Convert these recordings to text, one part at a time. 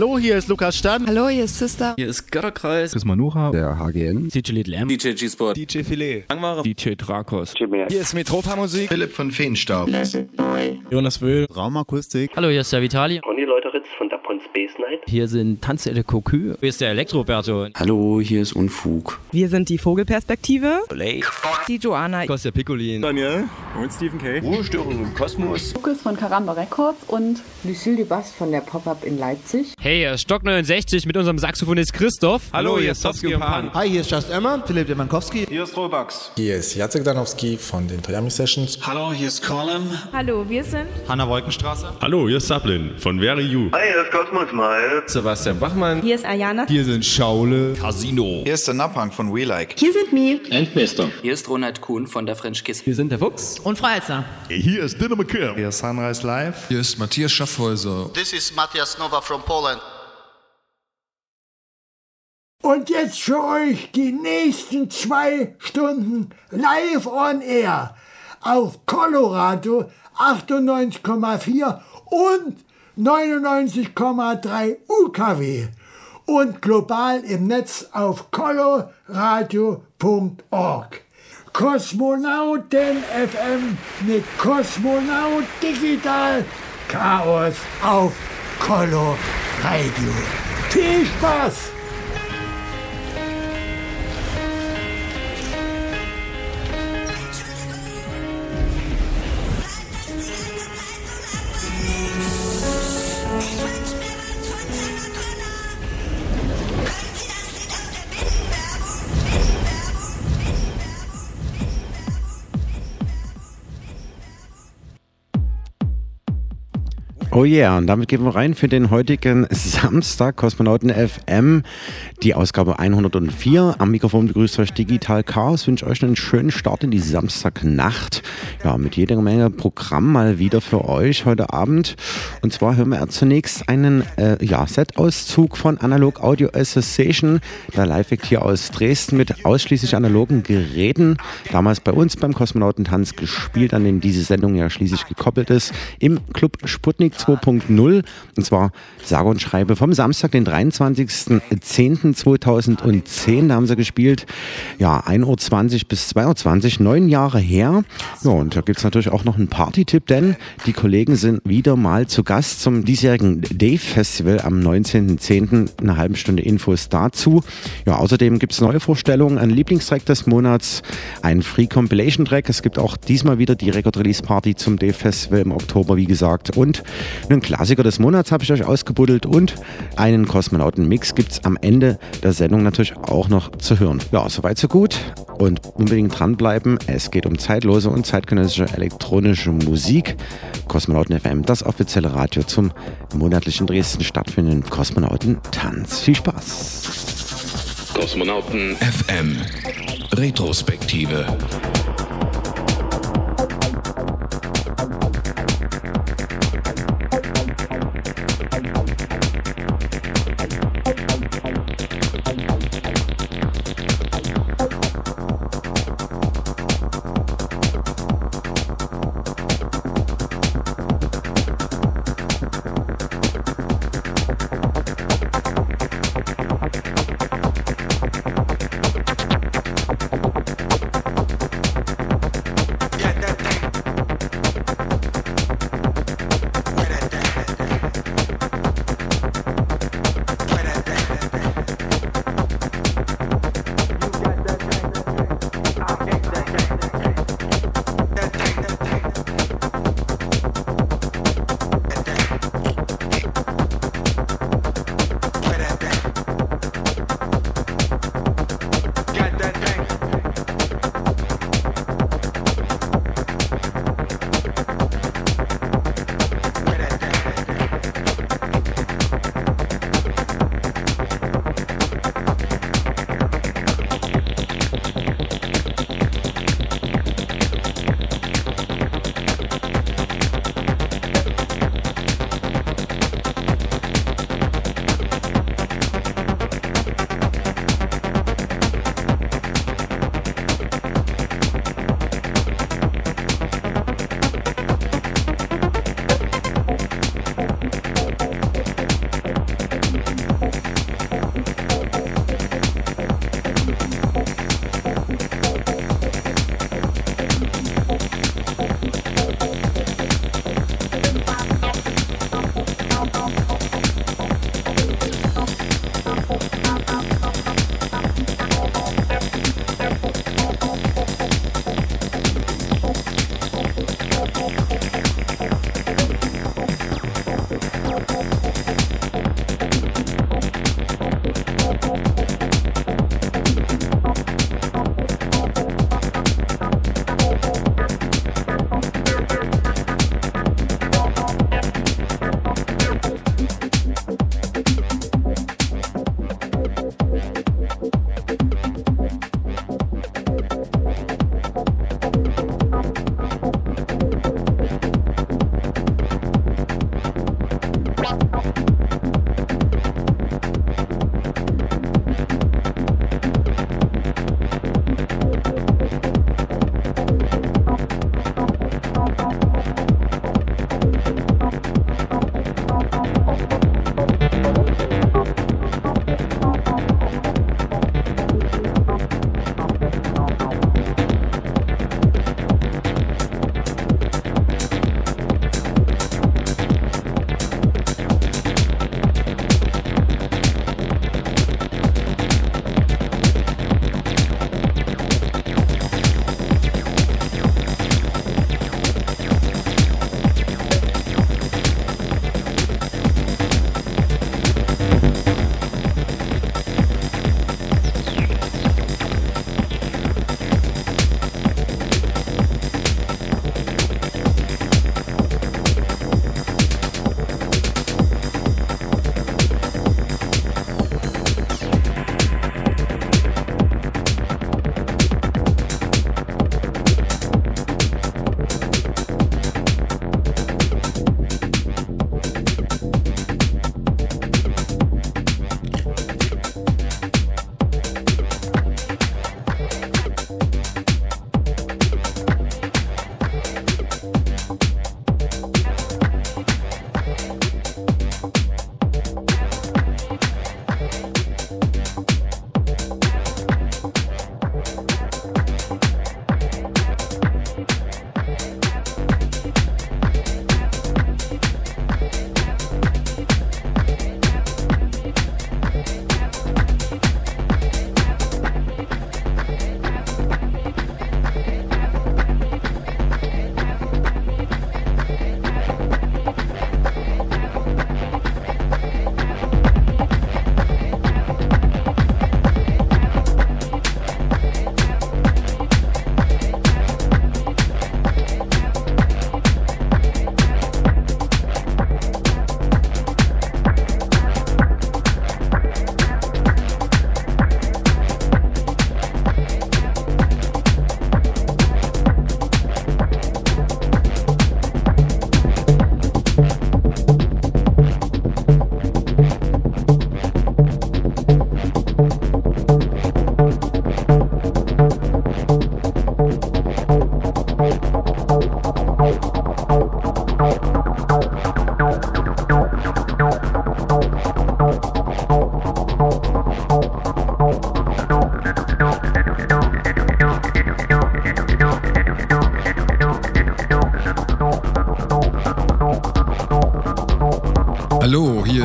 Hallo, hier ist Lukas Stan. Hallo, hier ist Sister. Hier ist Götterkreis. Chris Manucha. Der HGN. DJ Little M. DJ G-Sport. DJ Filet. Langware. DJ Drakos. Hier ist Metropa Musik. Philipp von Feenstaub. Jonas Wöhl. Raumakustik. Hallo, hier ist der Vitali. Conny Leuteritz von Dapon Space Night. Hier sind Tanze de Cocu. Hier ist der Elektroberto. Hallo, hier ist Unfug. Wir sind die Vogelperspektive. Lake. Die Joanna. Kostja Piccolin. Daniel. Und Stephen K. Ruhestörung im Kosmos. Lukas von Karamba Records und Lucille Dubas von der Pop-Up in Leipzig. Hey, hier ist Stock 69 mit unserem Saxophonist Christoph. Hallo, hier ist Towski und Pan. Hi, hier ist Just Emma, Philipp Demankowski. Hier ist Robax. Hier ist Jacek Danowski von den Toyami Sessions. Hallo, hier ist Colin. Hallo, wir sind Hanna Wolkenstraße. Hallo, hier ist Sablin von Very You. Hi, hier ist Cosmos Mal. Sebastian Bachmann. Hier ist Ayana. Hier sind Schaule. Casino. Hier ist der Napang von We Like. Hier sind Mi. Endmester. Hier ist Ronald Kuhn von der French Kiss. Hier sind der Fuchs. Und Frau Elster. Hier ist Dinner McKim. Hier ist Sunrise Live. Hier ist Matthias Schaffhäuser. This is Matthias Nova from Poland. Und jetzt für euch die nächsten zwei Stunden live on air auf Colorado 98,4 und 99,3 UKW und global im Netz auf coloradio.org. Kosmonauten FM mit Kosmonaut Digital Chaos auf Colo Radio. Viel Spaß! Oh yeah, und damit gehen wir rein für den heutigen Samstag, Kosmonauten FM, die Ausgabe 104. Am Mikrofon begrüßt euch Digital Chaos, wünsche euch einen schönen Start in die Samstagnacht. Ja, mit jeder Menge Programm mal wieder für euch heute Abend. Und zwar hören wir zunächst einen äh, ja, Set-Auszug von Analog Audio Association, der Live-Act hier aus Dresden mit ausschließlich analogen Geräten. Damals bei uns beim Kosmonautentanz gespielt, an dem diese Sendung ja schließlich gekoppelt ist, im Club Sputnik 2.0 und zwar sage und schreibe vom Samstag, den 23.10.2010, da haben sie gespielt, ja 1.20 Uhr bis 2.20 Uhr, neun Jahre her. Ja und da gibt es natürlich auch noch einen Party-Tipp, denn die Kollegen sind wieder mal zu Gast zum diesjährigen Dave Festival am 19.10. Eine halbe Stunde Infos dazu. Ja, außerdem gibt es neue Vorstellungen, ein Lieblingstrack des Monats, ein Free Compilation Track. Es gibt auch diesmal wieder die Record Release Party zum Dave Festival im Oktober, wie gesagt. Und einen Klassiker des Monats habe ich euch ausgebuddelt und einen Kosmonauten-Mix gibt es am Ende der Sendung natürlich auch noch zu hören. Ja, soweit so gut und unbedingt dranbleiben. Es geht um zeitlose und zeitgenössische elektronische Musik. Kosmonauten FM, das offizielle Radio zum monatlichen Dresden stattfindenden Kosmonauten-Tanz. Viel Spaß! Kosmonauten FM Retrospektive.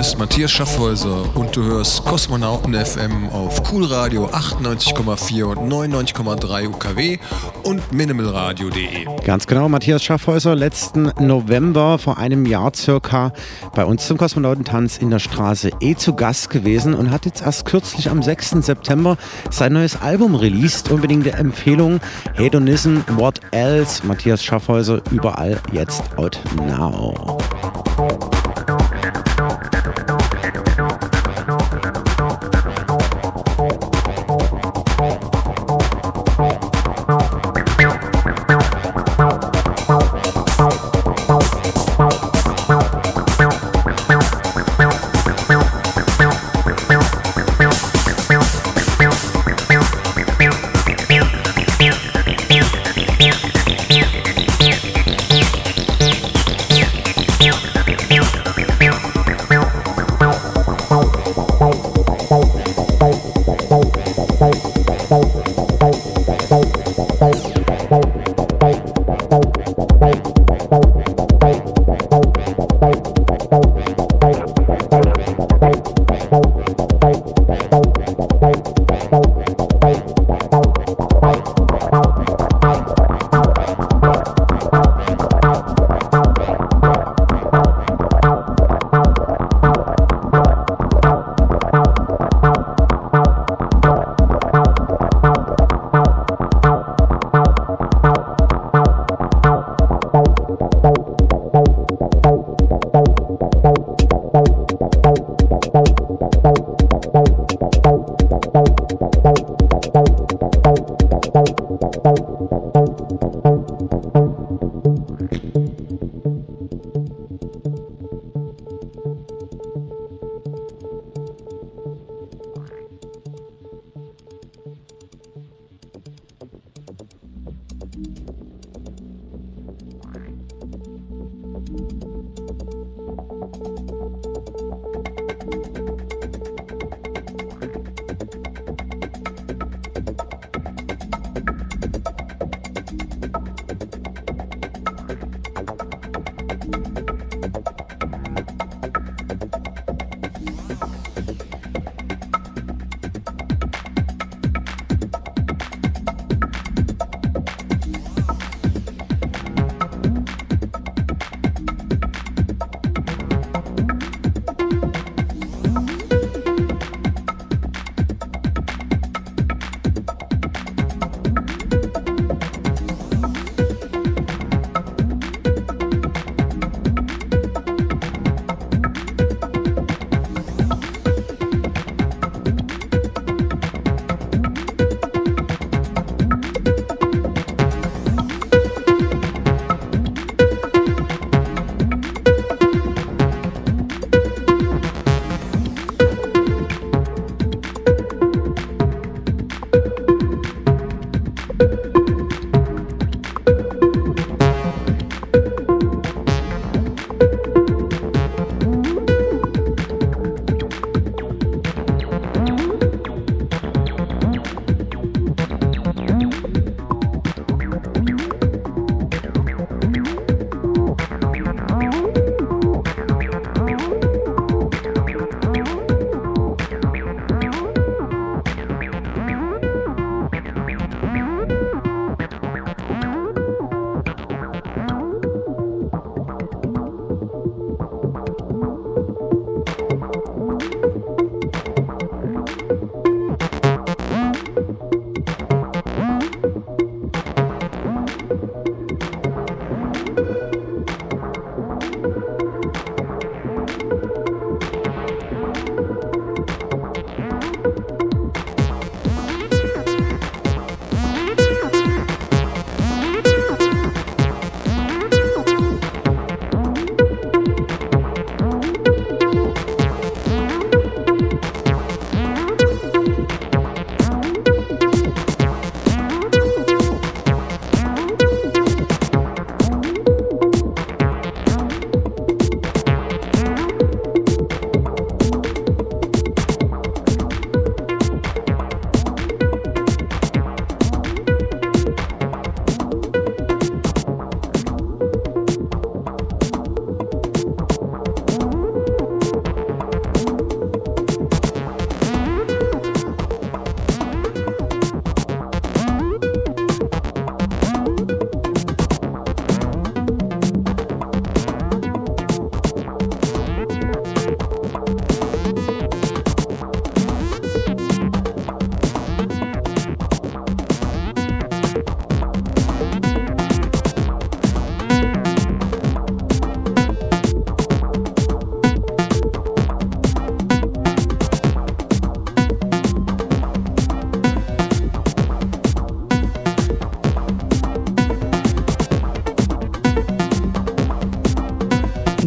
Ist Matthias Schaffhäuser und du hörst Kosmonauten FM auf Coolradio 98,4 und 99,3 UKW und minimalradio.de. Ganz genau, Matthias Schaffhäuser, letzten November vor einem Jahr circa bei uns zum Kosmonautentanz in der Straße E zu Gast gewesen und hat jetzt erst kürzlich am 6. September sein neues Album released. Unbedingte Empfehlung, Hedonism, What Else? Matthias Schaffhäuser, überall jetzt out now.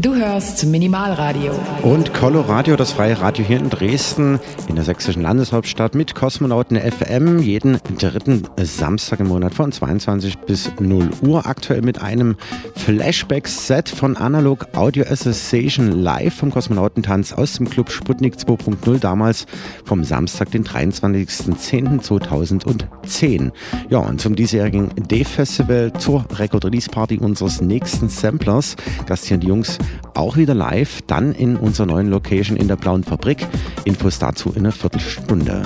Du hörst Minimalradio. Und Coloradio, das freie Radio hier in Dresden, in der sächsischen Landeshauptstadt mit Kosmonauten FM, jeden dritten Samstag im Monat von 22 bis 0 Uhr. Aktuell mit einem Flashback-Set von Analog Audio Association live vom Kosmonautentanz aus dem Club Sputnik 2.0, damals vom Samstag, den 23.10.2010. Ja, und zum diesjährigen D-Festival, zur Record-Release-Party unseres nächsten Samplers, gastieren die Jungs auch wieder live, dann in unserer neuen Location in der Blauen Fabrik. Infos dazu in einer Viertelstunde.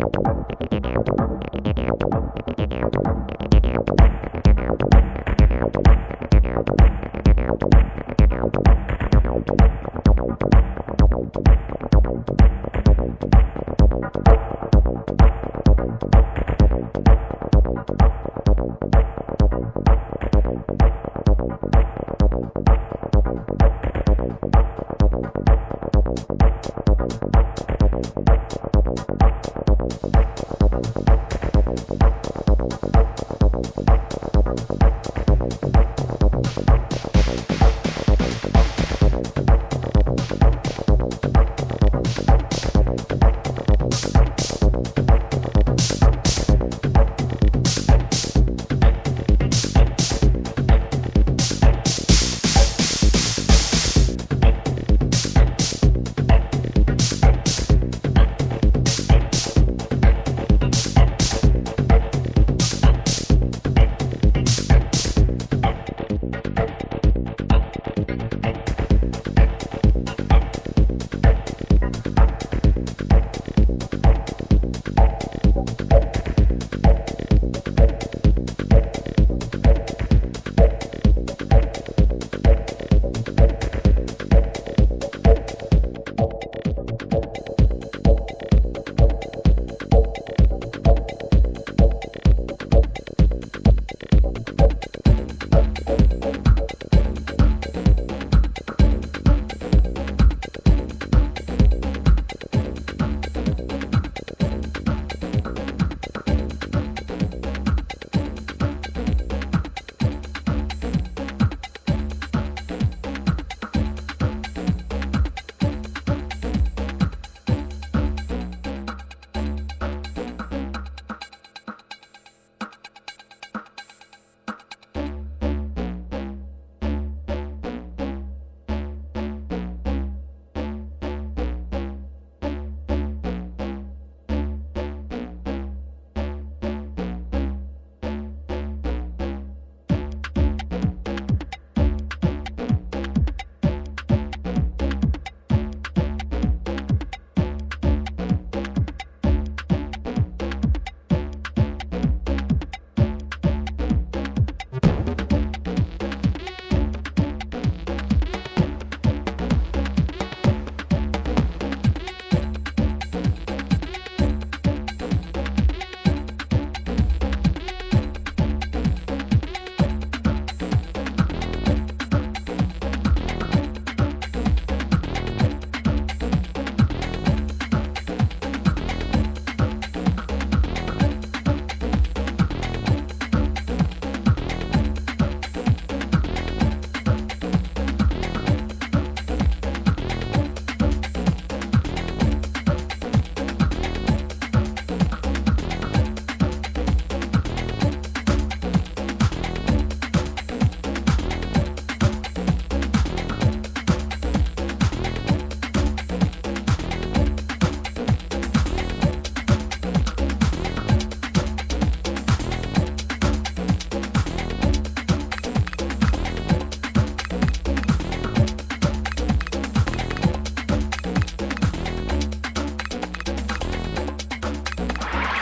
Thank you.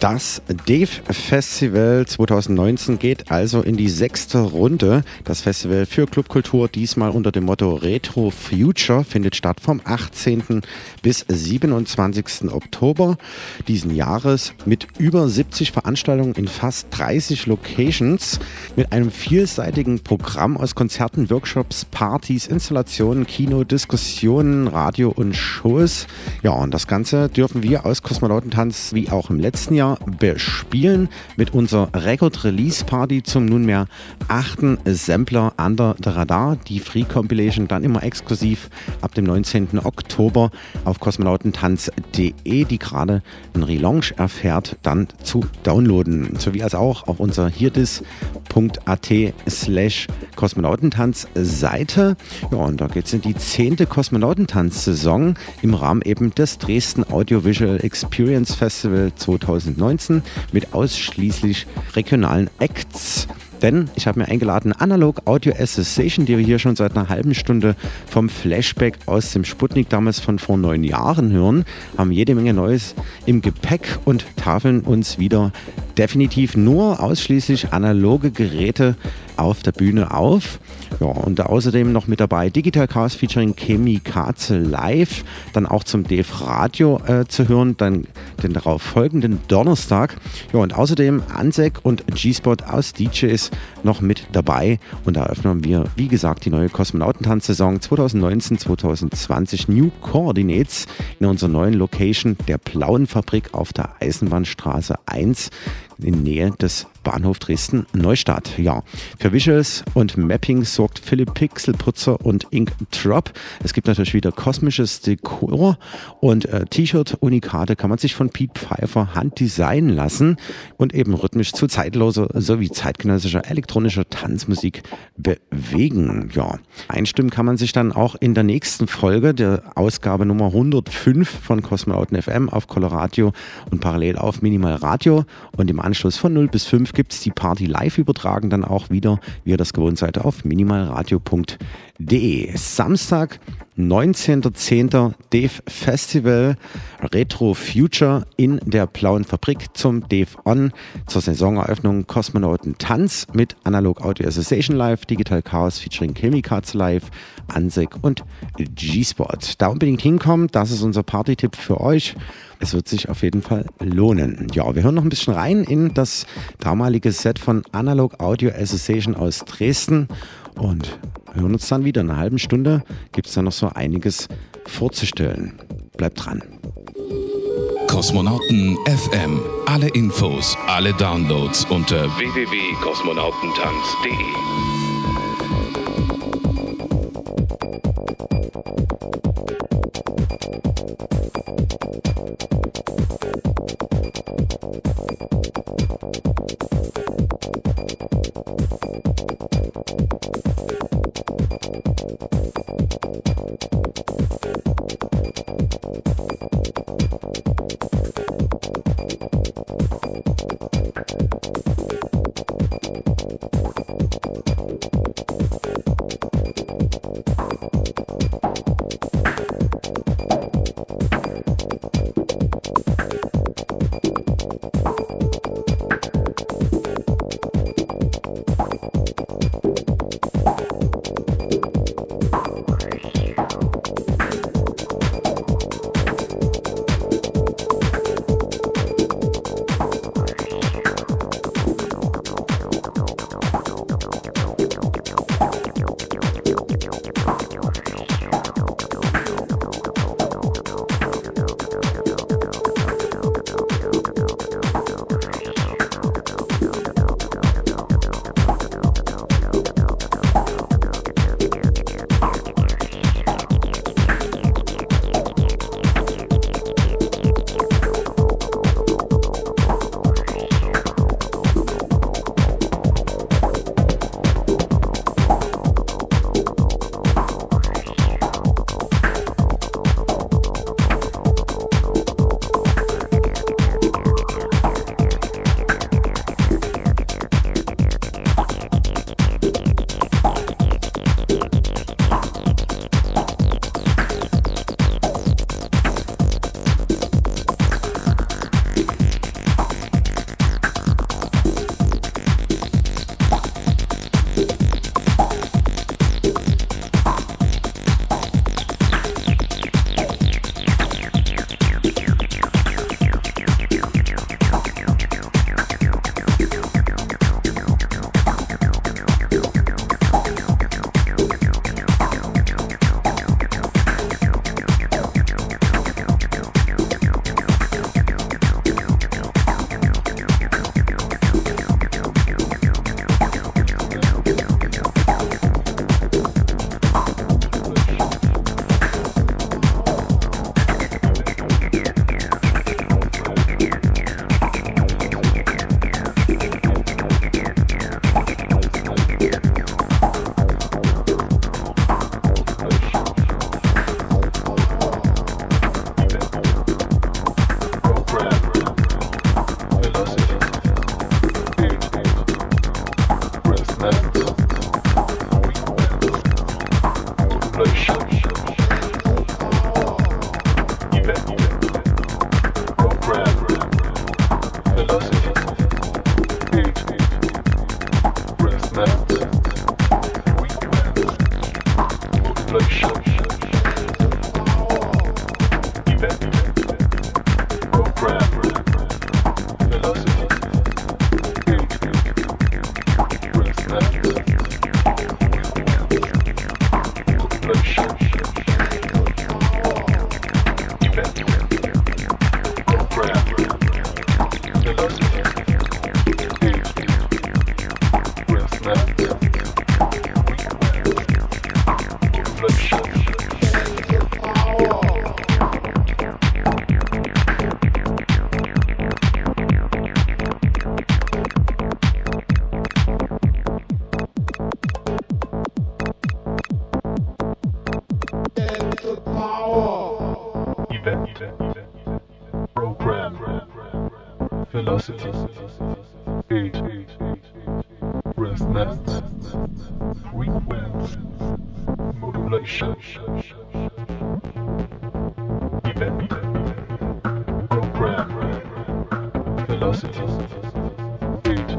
Das Dave Festival 2019 geht also in die sechste Runde. Das Festival für Clubkultur, diesmal unter dem Motto Retro Future, findet statt vom 18. bis 27. Oktober diesen Jahres mit über 70 Veranstaltungen in fast 30 Locations, mit einem vielseitigen Programm aus Konzerten, Workshops, Partys, Installationen, Kino, Diskussionen, Radio und Shows. Ja, und das Ganze dürfen wir aus Kosmonautentanz wie auch im letzten Jahr bespielen mit unserer Record Release Party zum nunmehr achten Sampler Under the Radar. Die Free Compilation dann immer exklusiv ab dem 19. Oktober auf kosmonautentanz.de, die gerade einen Relaunch erfährt, dann zu downloaden. Sowie als auch auf unserer hirdis.at slash Kosmonautentanz Seite. Ja, und da geht es in die zehnte Kosmonautentanz-Saison im Rahmen eben des Dresden Audiovisual Experience Festival 2019 mit ausschließlich regionalen Acts. Denn ich habe mir eingeladen Analog Audio Association, die wir hier schon seit einer halben Stunde vom Flashback aus dem Sputnik damals von vor neun Jahren hören, haben jede Menge Neues im Gepäck und tafeln uns wieder definitiv nur ausschließlich analoge Geräte auf der Bühne auf. Ja, und außerdem noch mit dabei Digital Chaos featuring Chemi Katze live, dann auch zum DF Radio äh, zu hören, dann den darauf folgenden Donnerstag. Ja, und außerdem Ansek und G-Spot aus DJs noch mit dabei. Und da eröffnen wir, wie gesagt, die neue Kosmonautentanz-Saison 2019-2020 New Coordinates in unserer neuen Location der Blauen Fabrik auf der Eisenbahnstraße 1 in Nähe des Bahnhof Dresden Neustadt. Ja, für Visuals und Mapping sorgt Philipp Pixelputzer und Ink Drop. Es gibt natürlich wieder kosmisches Dekor und äh, T-Shirt-Unikate kann man sich von Pete Pfeiffer handdesignen lassen und eben rhythmisch zu zeitloser sowie zeitgenössischer elektronischer Tanzmusik bewegen. Ja, einstimmen kann man sich dann auch in der nächsten Folge der Ausgabe Nummer 105 von Kosmonauten FM auf Coloradio und parallel auf Minimal Radio und im Anschluss von 0 bis 5 gibt es die Party live übertragen, dann auch wieder, wie ihr das gewohnt seid, auf minimalradio.de. Samstag, 19.10. Dave Festival Retro Future in der Blauen Fabrik zum Dave On zur Saisoneröffnung Kosmonauten Tanz mit Analog Audio Association Live, Digital Chaos featuring Chemicats Live, Ansek und G-Spot. Da unbedingt hinkommen, das ist unser Party-Tipp für euch. Es wird sich auf jeden Fall lohnen. Ja, wir hören noch ein bisschen rein in das damalige Set von Analog Audio Association aus Dresden und hören uns dann wieder. In einer halben Stunde gibt es da noch so einiges vorzustellen. Bleibt dran. Kosmonauten FM. Alle Infos, alle Downloads unter www.kosmonautentanz.de. University. Age. Rest nests. Frequency. Modulation. Event. Program. Velocity. Age.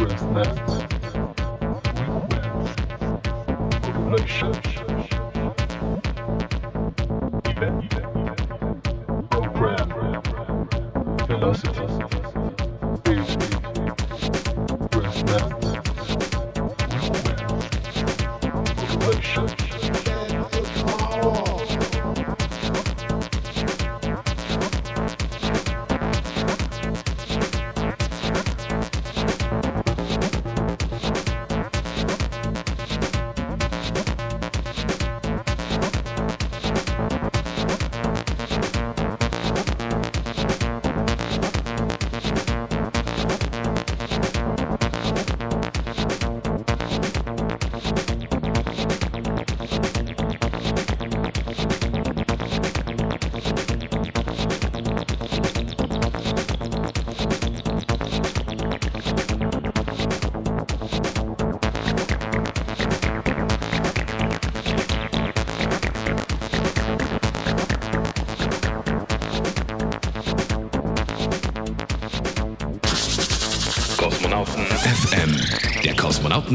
Rest nests. Frequency. Modulation.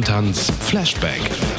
Kosmonautentanz Flashback.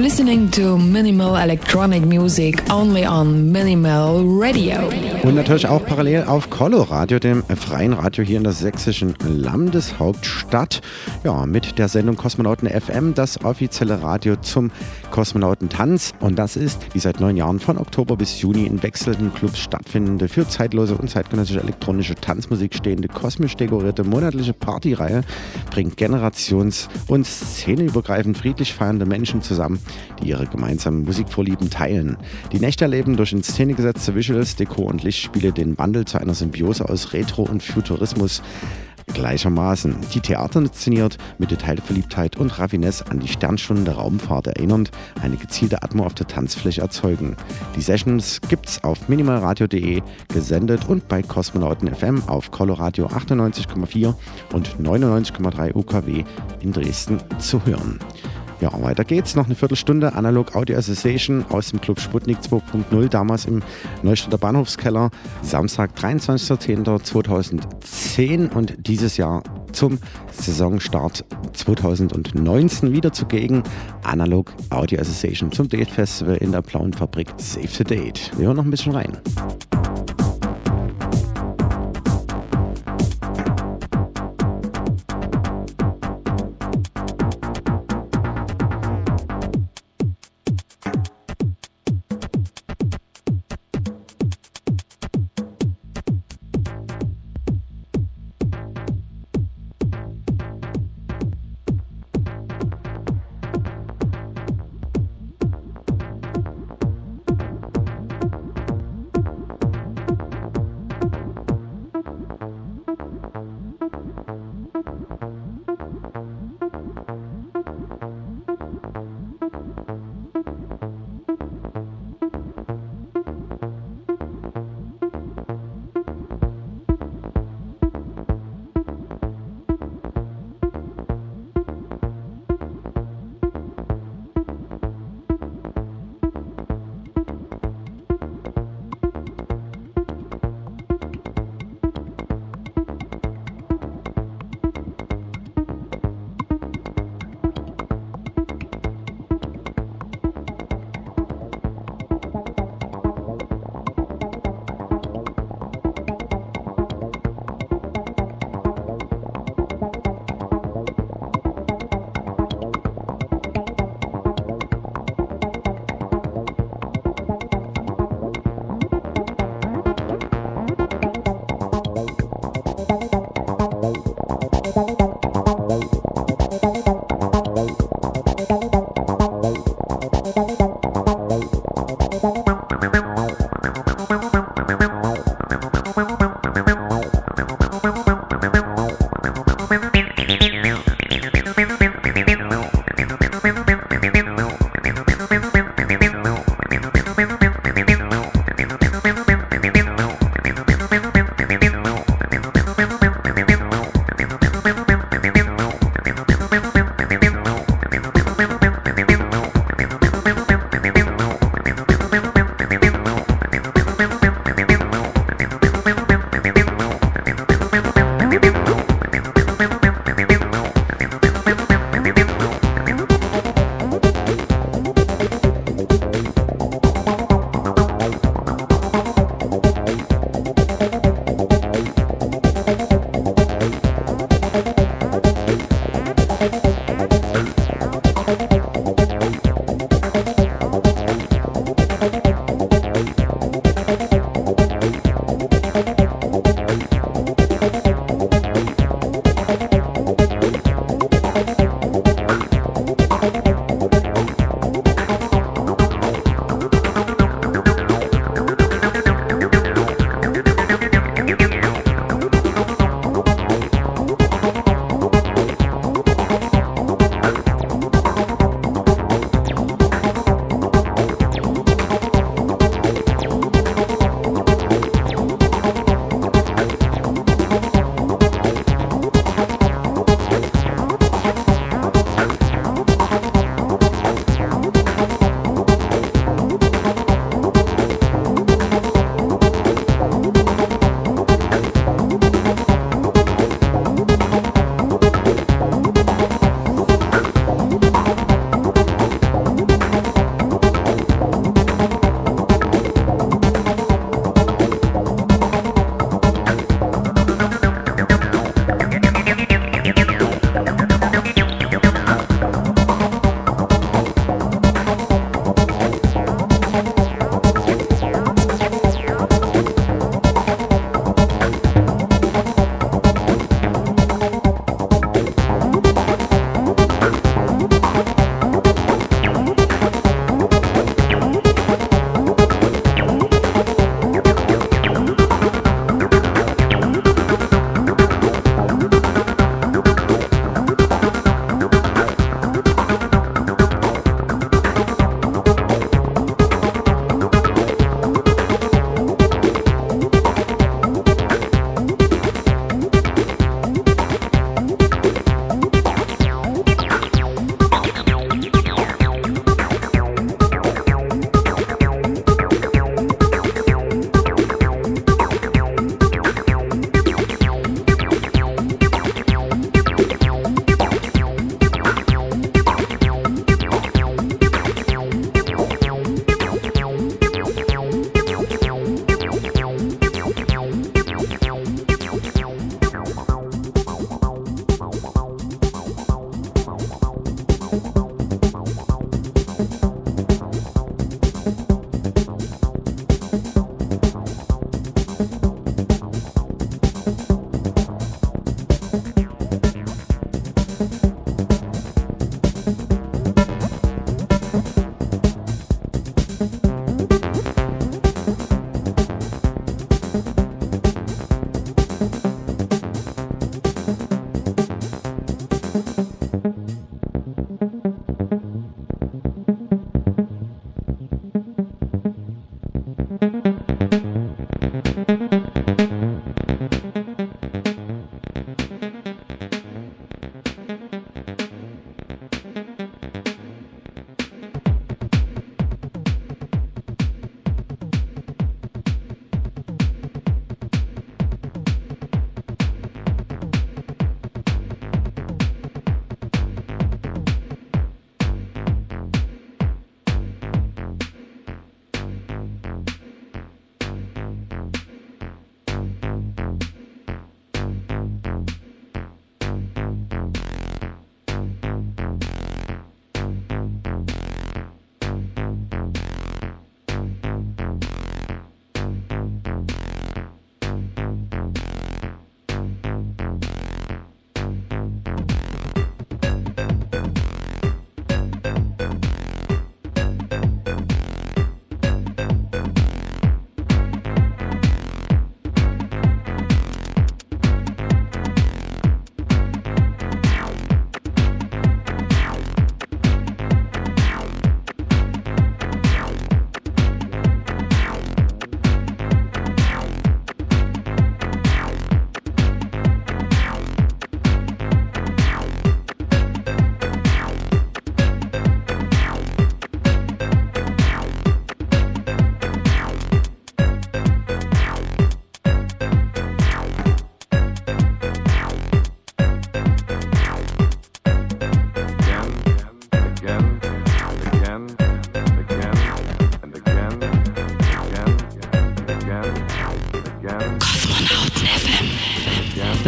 You're listening to minimal electronic music only on Minimal Radio. Und natürlich auch parallel auf Coloradio, dem freien Radio hier in der sächsischen Landeshauptstadt. Ja, mit der Sendung Kosmonauten FM, das offizielle Radio zum Kosmonautentanz. Und das ist die seit neun Jahren von Oktober bis Juni in wechselnden Clubs stattfindende, für zeitlose und zeitgenössische elektronische Tanzmusik stehende, kosmisch dekorierte monatliche Partyreihe bringt generations- und szeneübergreifend friedlich feiernde Menschen zusammen, die ihre gemeinsamen Musikvorlieben teilen. Die Nächte erleben durch in Szene gesetzte Visuals, Deko und Lichtspiele den Wandel zu einer Symbiose aus Retro und Futurismus gleichermaßen. Die Theater inszeniert mit Detailverliebtheit und Raffinesse an die Sternstunden der Raumfahrt erinnernd, eine gezielte Atmo auf der Tanzfläche erzeugen. Die Sessions gibt's auf minimalradio.de gesendet und bei Kosmonauten FM auf Coloradio 98,4 und 99,3 UKW in Dresden zu hören. Ja, weiter geht's. Noch eine Viertelstunde Analog Audio Association aus dem Club Sputnik 2.0, damals im Neustädter Bahnhofskeller. Samstag, 23.10.2010 und dieses Jahr zum Saisonstart 2019 wieder zugegen. Analog Audio Association zum Date Festival in der Blauen Fabrik Save the Date. Wir hören noch ein bisschen rein.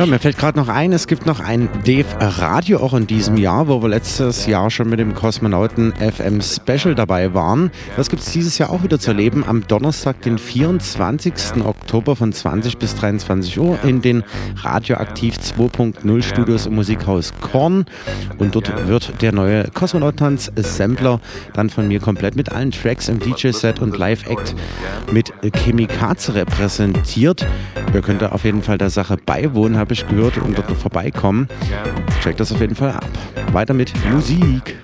Ja, mir fällt gerade noch ein, es gibt noch ein DEF-Radio auch in diesem Jahr, wo wir letztes Jahr schon mit dem Kosmonauten FM Special dabei waren. Das gibt es dieses Jahr auch wieder zu erleben am Donnerstag, den 24. Oktober von 20 bis 23 Uhr in den Radioaktiv 2.0 Studios im Musikhaus Korn. Und dort wird der neue Kosmonautanz Sampler dann von mir komplett mit allen Tracks im DJ-Set und Live-Act mit Chemikaze repräsentiert. Ihr könnt da auf jeden Fall der Sache beiwohnen, habe ich gehört, und dort noch vorbeikommen. Checkt das auf jeden Fall ab. Weiter mit Musik.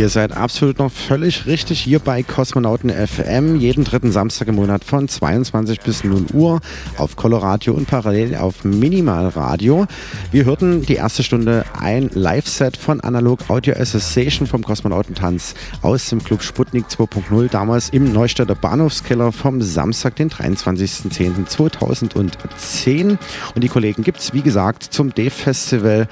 Ihr seid absolut noch völlig richtig hier bei Kosmonauten FM, jeden dritten Samstag im Monat von 22 bis 0 Uhr auf Coloradio und parallel auf Minimalradio. Wir hörten die erste Stunde ein Live-Set von Analog Audio Association vom Kosmonautentanz aus dem Club Sputnik 2.0, damals im Neustädter Bahnhofskeller vom Samstag, den 23.10.2010. Und die Kollegen gibt es, wie gesagt, zum Dave Festival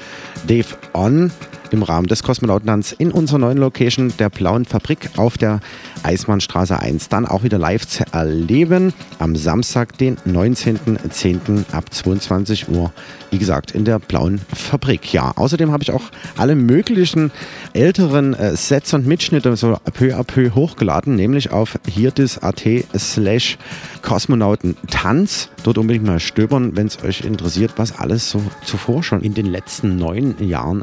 Dave On im Rahmen des Kosmonautentanz in unserer neuen Location der Blauen Fabrik auf der Eismannstraße 1. Dann auch wieder live zu erleben am Samstag, den 19.10. ab 22 Uhr. Wie gesagt, in der Blauen Fabrik. Ja, außerdem habe ich auch alle möglichen älteren äh, Sets und Mitschnitte so peu à peu hochgeladen, nämlich auf hierdis.at slash Kosmonautentanz. Dort unbedingt mal stöbern, wenn es euch interessiert, was alles so zuvor schon in den letzten neun Jahren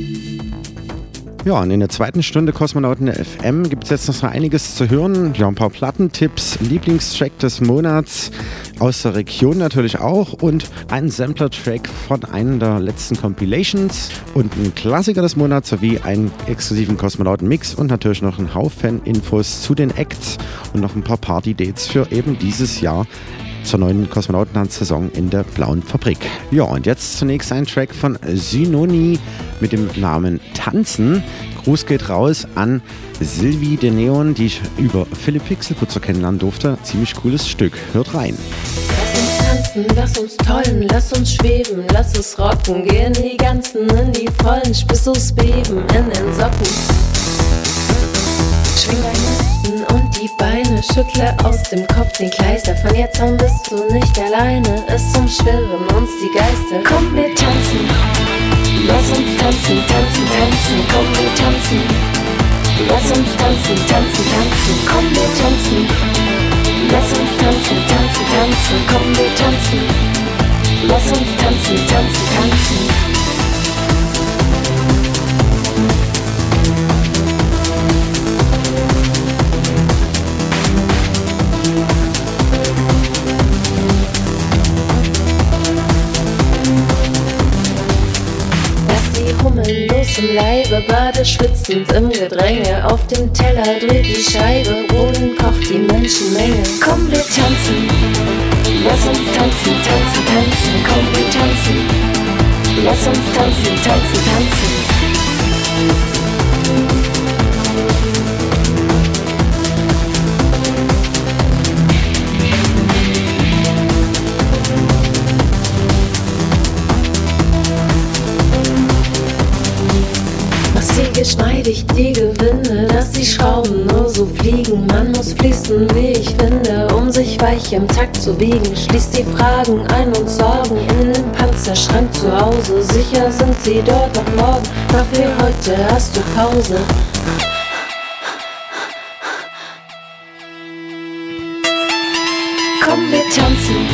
Ja, und in der zweiten Stunde Kosmonauten FM gibt es jetzt noch so einiges zu hören. Ja, ein paar Plattentipps, Lieblingstrack des Monats aus der Region natürlich auch und ein Sampler-Track von einer der letzten Compilations und ein Klassiker des Monats sowie einen exklusiven Kosmonauten-Mix und natürlich noch ein Haufen Infos zu den Acts und noch ein paar Party-Dates für eben dieses Jahr zur neuen Kosmonautentanz-Saison in der Blauen Fabrik. Ja, und jetzt zunächst ein Track von Synoni mit dem Namen Tanzen. Gruß geht raus an Sylvie de Neon, die ich über Philipp Pixelputzer kennenlernen durfte. Ziemlich cooles Stück. Hört rein. tanzen, lass uns tollen, lass uns schweben, lass uns rocken, gehen die ganzen in die Vollen, Spissus beben in den Socken. Schwing deine Hüften und die Beine, schüttle aus dem Kopf den Kleister, von jetzt an bist du nicht alleine, es umschwirren uns die Geister. Komm, wir tanzen, lass uns tanzen, tanzen, tanzen, komm, wir tanzen. Lass uns tanzen, tanzen, tanzen, komm, wir tanzen. Lass uns tanzen, tanzen, tanzen, komm wir tanzen. Lass uns tanzen, tanzen, tanzen. Im Leibe, bade schwitzend im Gedränge. Auf dem Teller dreht die Scheibe, Boden kocht die Menschenmenge. Komm, wir tanzen. Lass uns tanzen, tanzen, tanzen, komm, wir tanzen. Lass uns tanzen, tanzen, tanzen. Geschmeidig, die Gewinde, dass die Schrauben nur so fliegen. Man muss fließen, wie ich finde, um sich weich im Takt zu wiegen. Schließ die Fragen ein und Sorgen in den Panzerschrank zu Hause. Sicher sind sie dort noch morgen, doch für heute hast du Pause. Komm, wir tanzen.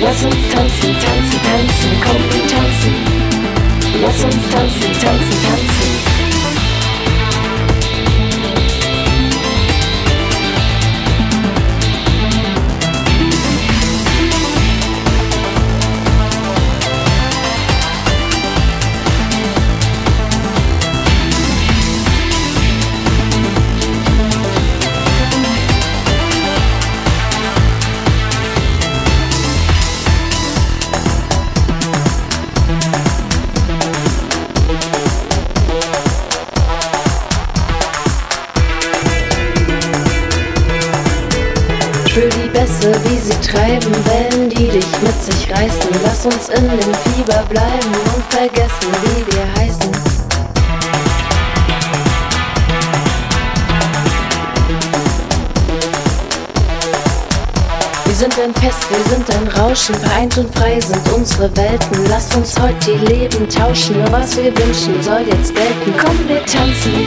Lass uns tanzen, tanzen, tanzen. Komm, wir tanzen. Lass uns tanzen, tanzen, tanzen. Reißen. Lass uns in dem Fieber bleiben und vergessen, wie wir heißen. Wir sind ein Fest, wir sind ein Rauschen, vereint und frei sind unsere Welten. Lass uns heute die Leben tauschen, nur was wir wünschen soll jetzt gelten. Komm, wir tanzen.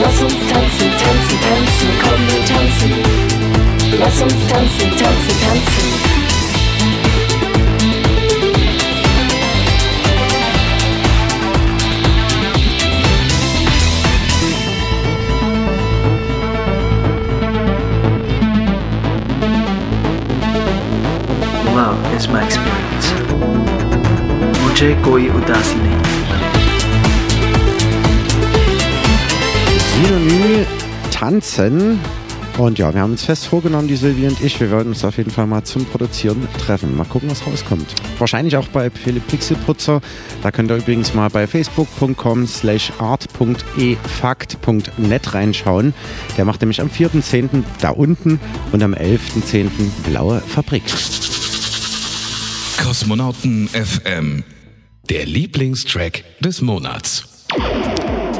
Lass uns tanzen, tanzen, tanzen, komm, wir tanzen. Lass uns tanzen, tanzen, tanzen. मुझे कोई उदासी नहीं Synonym tanzen. Und ja, wir haben uns fest vorgenommen, die Sylvie und ich, wir werden uns auf jeden Fall mal zum Produzieren treffen. Mal gucken, was rauskommt. Wahrscheinlich auch bei Philipp Pixelputzer. Da könnt ihr übrigens mal bei facebook.com slash art.efakt.net reinschauen. Der macht nämlich am 4.10. da unten und am 11.10. Blaue Fabrik. Kosmonauten FM. der Lieblingstrack des Monats.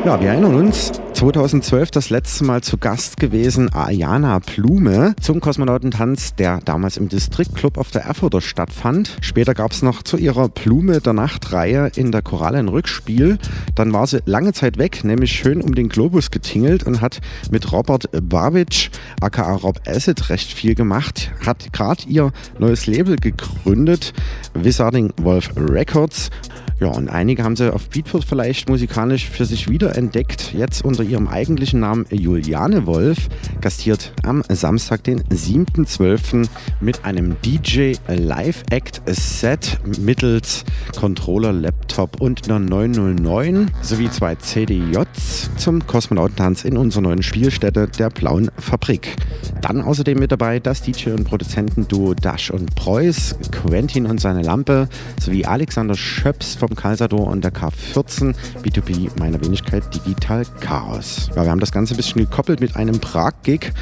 Ja, wir erinnern uns, 2012 das letzte Mal zu Gast gewesen Ayana Blume zum Kosmonautentanz, der damals im Distriktclub auf der Erfurter stattfand. Später gab es noch zu ihrer Blume der Nacht-Reihe in der Choralle ein Rückspiel. Dann war sie lange Zeit weg, nämlich schön um den Globus getingelt und hat mit Robert Babic, aka Rob Acid, recht viel gemacht. Hat gerade ihr neues Label gegründet, Wizarding Wolf Records. Ja, und einige haben sie auf Beatport vielleicht musikalisch für sich wiederentdeckt. Jetzt unter ihrem eigentlichen Namen Juliane Wolf, gastiert am Samstag, den 7.12. mit einem DJ Live Act Set mittels Controller, Laptop und einer 909 sowie zwei CDJs zum Kosmonautentanz in unserer neuen Spielstätte der Blauen Fabrik. Dann außerdem mit dabei das DJ und Produzentenduo Dash und Preuß, Quentin und seine Lampe sowie Alexander Schöps vom Calsador und der K14 B2B meiner Wenigkeit Digital Chaos. Ja, wir haben das Ganze ein bisschen gekoppelt mit einem Prag-Gig.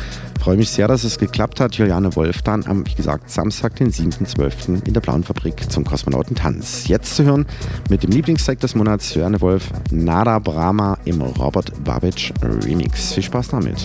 Freue mich sehr, dass es geklappt hat. Juliane Wolf dann am, wie gesagt, Samstag, den 7.12. in der Blauen Fabrik zum Kosmonautentanz. Jetzt zu hören mit dem Lieblingstrack des Monats, Juliane Wolf, Nada Brahma im Robert Babic Remix. Viel Spaß damit.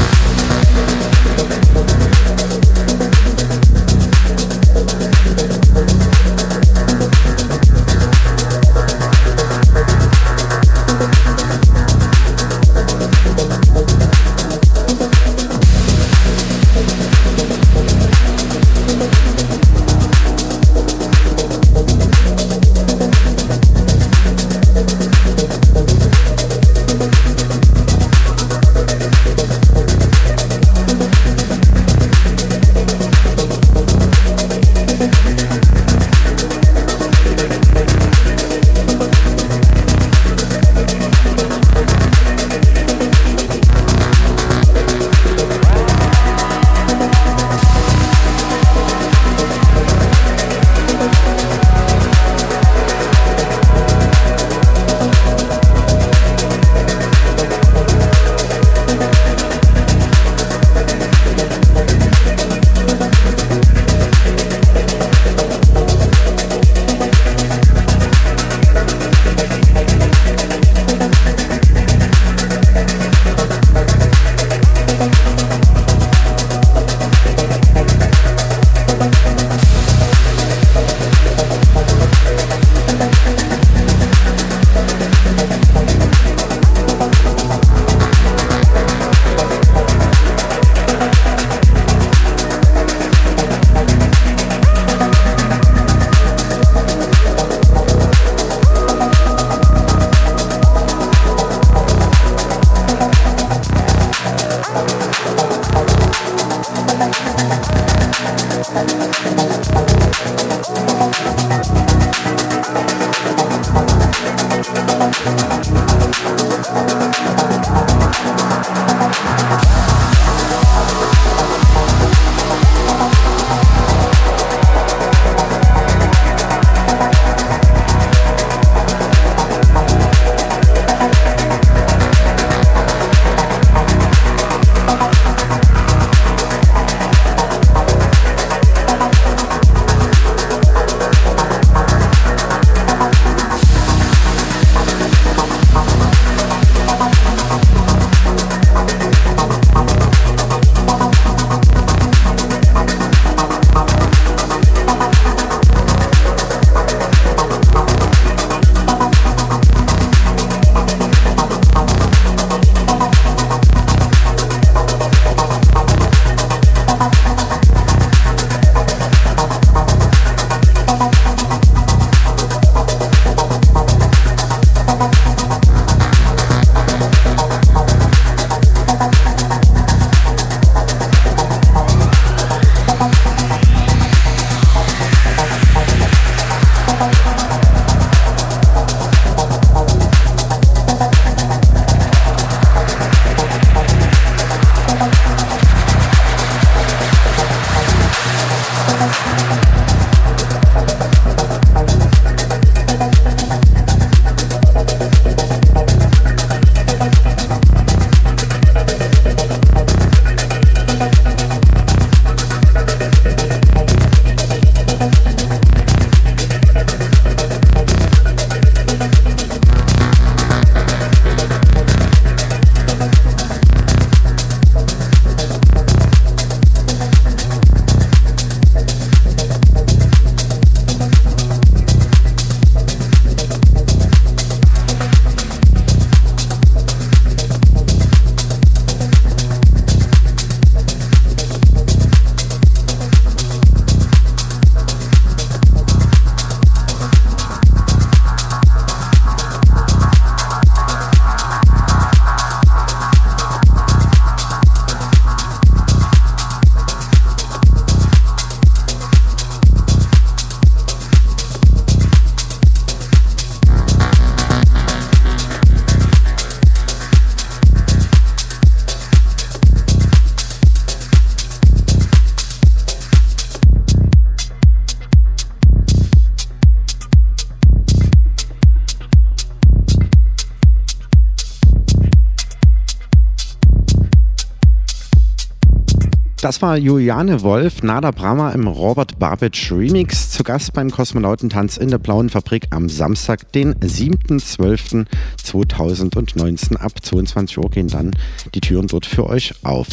Das war Juliane Wolf, Nada Brahma im Robert Babic Remix, zu Gast beim Kosmonautentanz in der Blauen Fabrik am Samstag, den 7.12.2019. Ab 22 Uhr gehen dann die Türen dort für euch auf.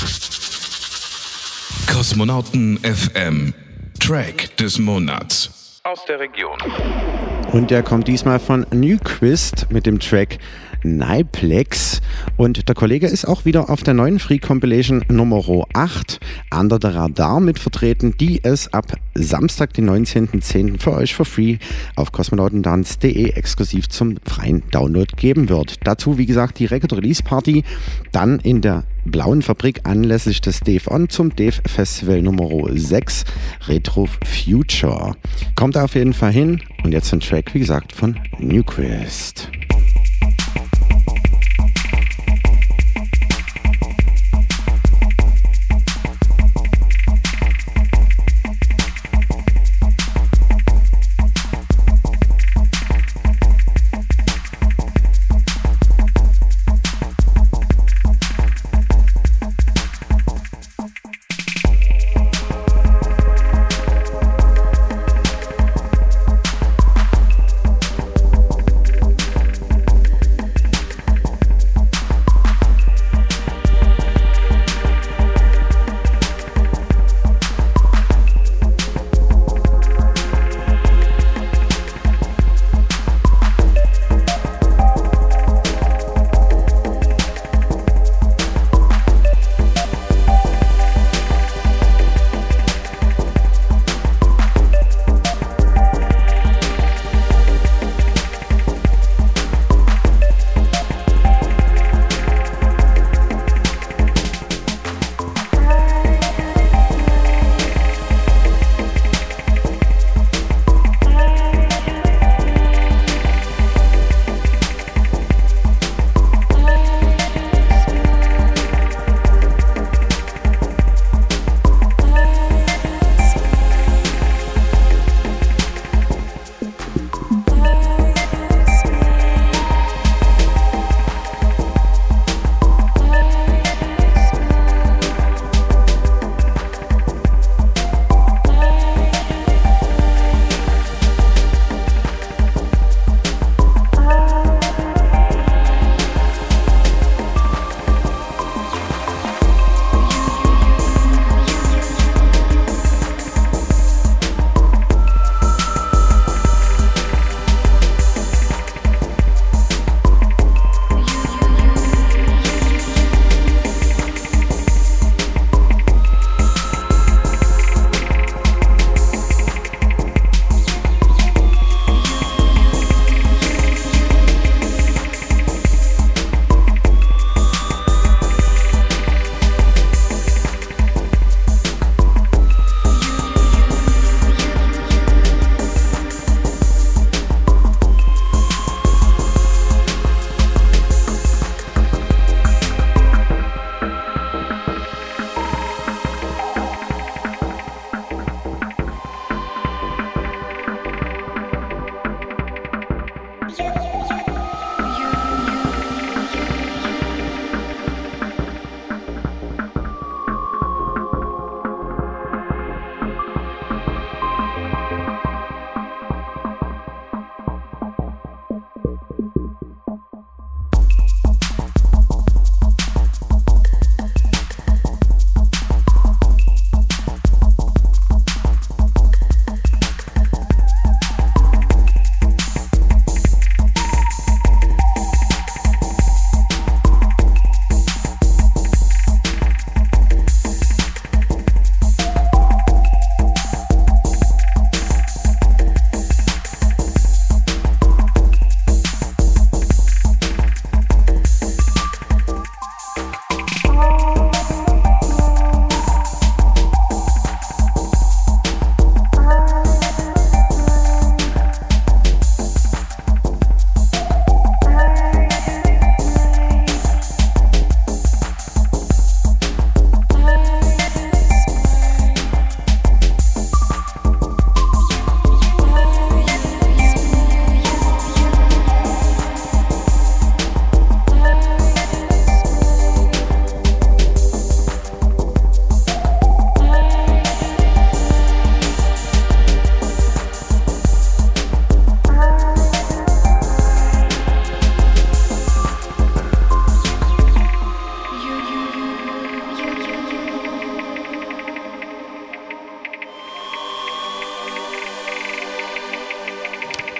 Kosmonauten FM, Track des Monats. Aus der Region. Und der kommt diesmal von Newquist mit dem Track Niplex. Und der Kollege ist auch wieder auf der neuen Free Compilation Nummer 8 Under the Radar mit vertreten, die es ab Samstag, den 19.10. für euch for free auf kosmonautentanz.de exklusiv zum freien Download geben wird. Dazu, wie gesagt, die Record Release Party dann in der Blauen Fabrik anlässlich des Dave On zum Dave Festival Nummer 6 Retro Future. Kommt auf jeden Fall hin und jetzt ein Track, wie gesagt, von Newquist.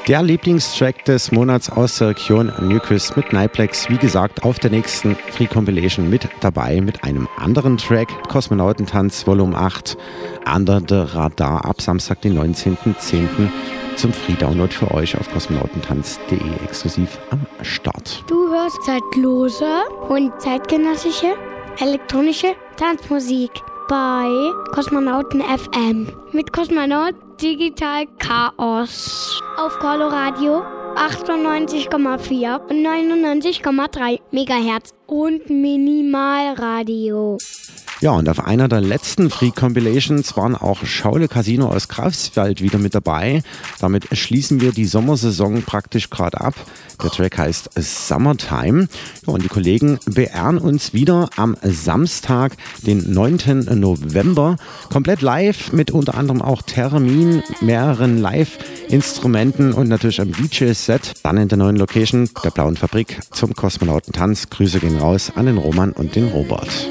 Der Lieblingstrack des Monats aus der Region Newquist mit Nightplex, wie gesagt, auf der nächsten Free Compilation mit dabei mit einem anderen Track, Kosmonautentanz Volume 8, Under the Radar ab Samstag, den 19.10. zum Free Download für euch auf kosmonautentanz.de exklusiv am Start. Du hörst zeitlose und zeitgenössische elektronische Tanzmusik bei Kosmonauten FM mit Kosmonaut Digital Chaos auf Coloradio 98,4 und 99,3 Megahertz und Minimalradio. Ja, und auf einer der letzten Free Compilations waren auch Schaule Casino aus Greifswald wieder mit dabei. Damit schließen wir die Sommersaison praktisch gerade ab. Der Track heißt Summertime. Ja, und die Kollegen beehren uns wieder am Samstag, den 9. November, komplett live mit unter anderem auch Termin, mehreren Live-Instrumenten und natürlich einem DJ-Set. Dann in der neuen Location der Blauen Fabrik zum Kosmonautentanz. Grüße gehen raus an den Roman und den Robert.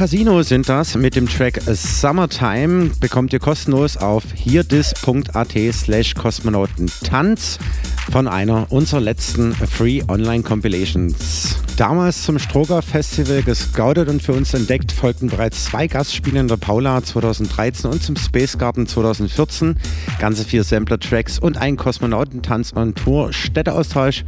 Casino sind das mit dem Track Summertime. Bekommt ihr kostenlos auf hierdis.at slash Kosmonautentanz von einer unserer letzten Free Online Compilations. Damals zum Stroger Festival gescoutet und für uns entdeckt, folgten bereits zwei Gastspiele in der Paula 2013 und zum Space Garden 2014. Ganze vier Sampler-Tracks und ein Kosmonautentanz on Tour Städteaustausch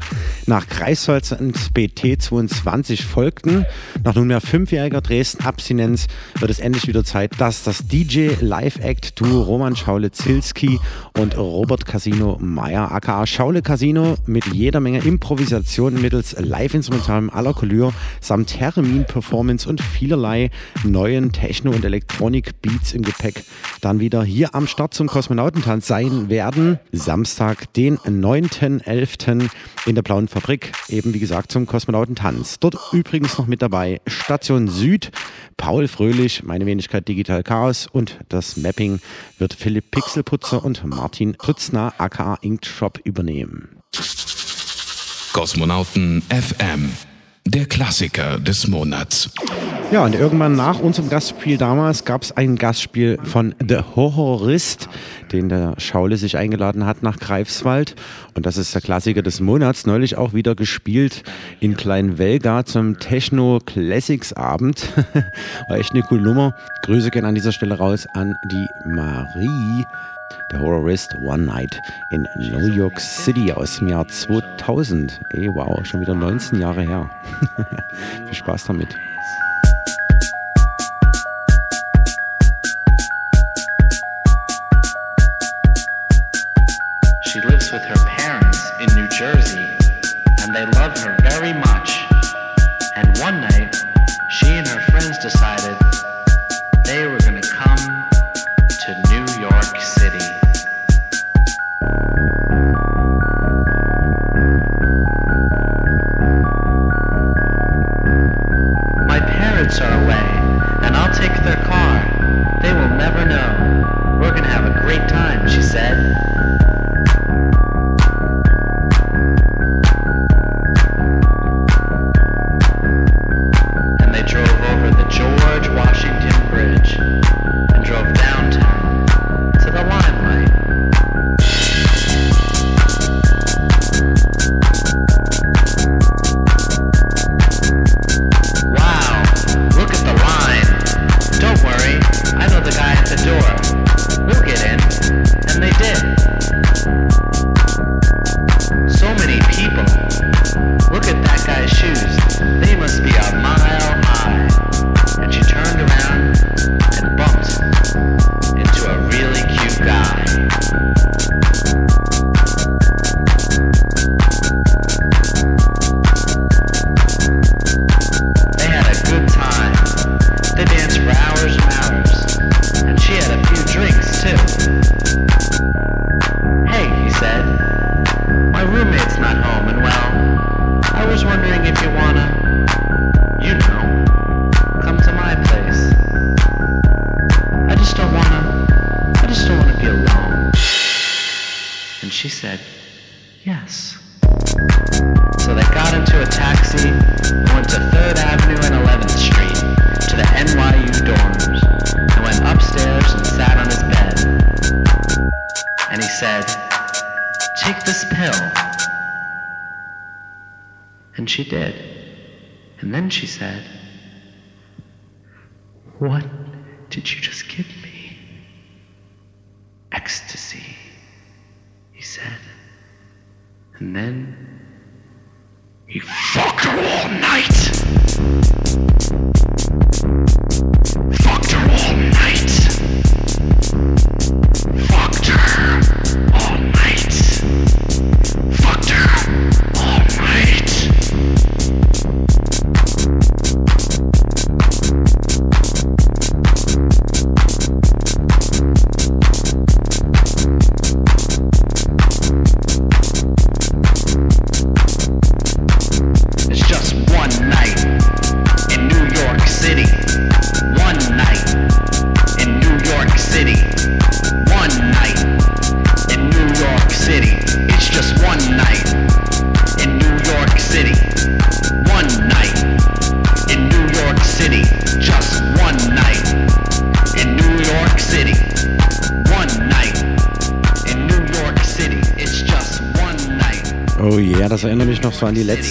nach Greifswald und BT22 folgten. Nach nunmehr fünfjähriger Dresden-Abstinenz wird es endlich wieder Zeit, dass das DJ Live-Act Duo Roman Schaule-Zilski und Robert Casino Meyer aka Schaule Casino mit jeder Menge Improvisation mittels Live-Instrumentalem aller Couleur samt Termin-Performance und vielerlei neuen Techno- und Elektronik-Beats im Gepäck dann wieder hier am Start zum Kosmonautentanz sein werden. Samstag, den 9.11. in der Blauen Fabrik, eben wie gesagt zum Kosmonautentanz. Dort übrigens noch mit dabei Station Süd, Paul Fröhlich, meine Wenigkeit Digital Chaos und das Mapping wird Philipp Pixelputzer und Martin Pützner aka Inkshop übernehmen. Kosmonauten FM. Der Klassiker des Monats. Ja, und irgendwann nach unserem Gastspiel damals gab es ein Gastspiel von The Horrorist, den der Schaule sich eingeladen hat nach Greifswald. Und das ist der Klassiker des Monats, neulich auch wieder gespielt in Kleinwelga zum Techno Classics Abend. War echt eine coole Nummer. Grüße gehen an dieser Stelle raus an die Marie. Der Horrorist One Night in New York City aus dem Jahr 2000. Ey, wow, schon wieder 19 Jahre her. Viel Spaß damit.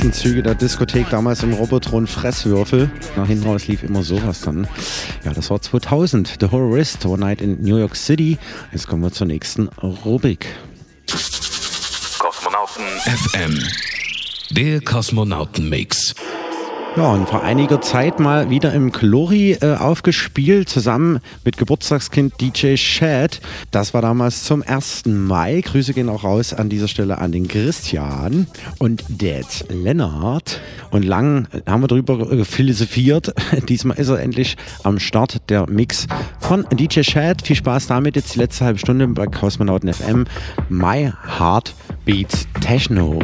Letzten Züge der Diskothek damals im Robotron Fresswürfel. Nach hinten raus lief immer sowas dann. Ja, das war 2000. The Horrorist, One Night in New York City. Jetzt kommen wir zur nächsten Rubrik. Kosmonauten FM. Der Kosmonautenmix. Ja, und vor einiger Zeit mal wieder im Chlori äh, aufgespielt, zusammen mit Geburtstagskind DJ Shad. Das war damals zum 1. Mai. Grüße gehen auch raus an dieser Stelle an den Christian und Dad Lennart. Und lang haben wir darüber äh, philosophiert. Diesmal ist er endlich am Start, der Mix von DJ Shad. Viel Spaß damit, jetzt die letzte halbe Stunde bei Kosmonauten FM. My Heart Beats Techno.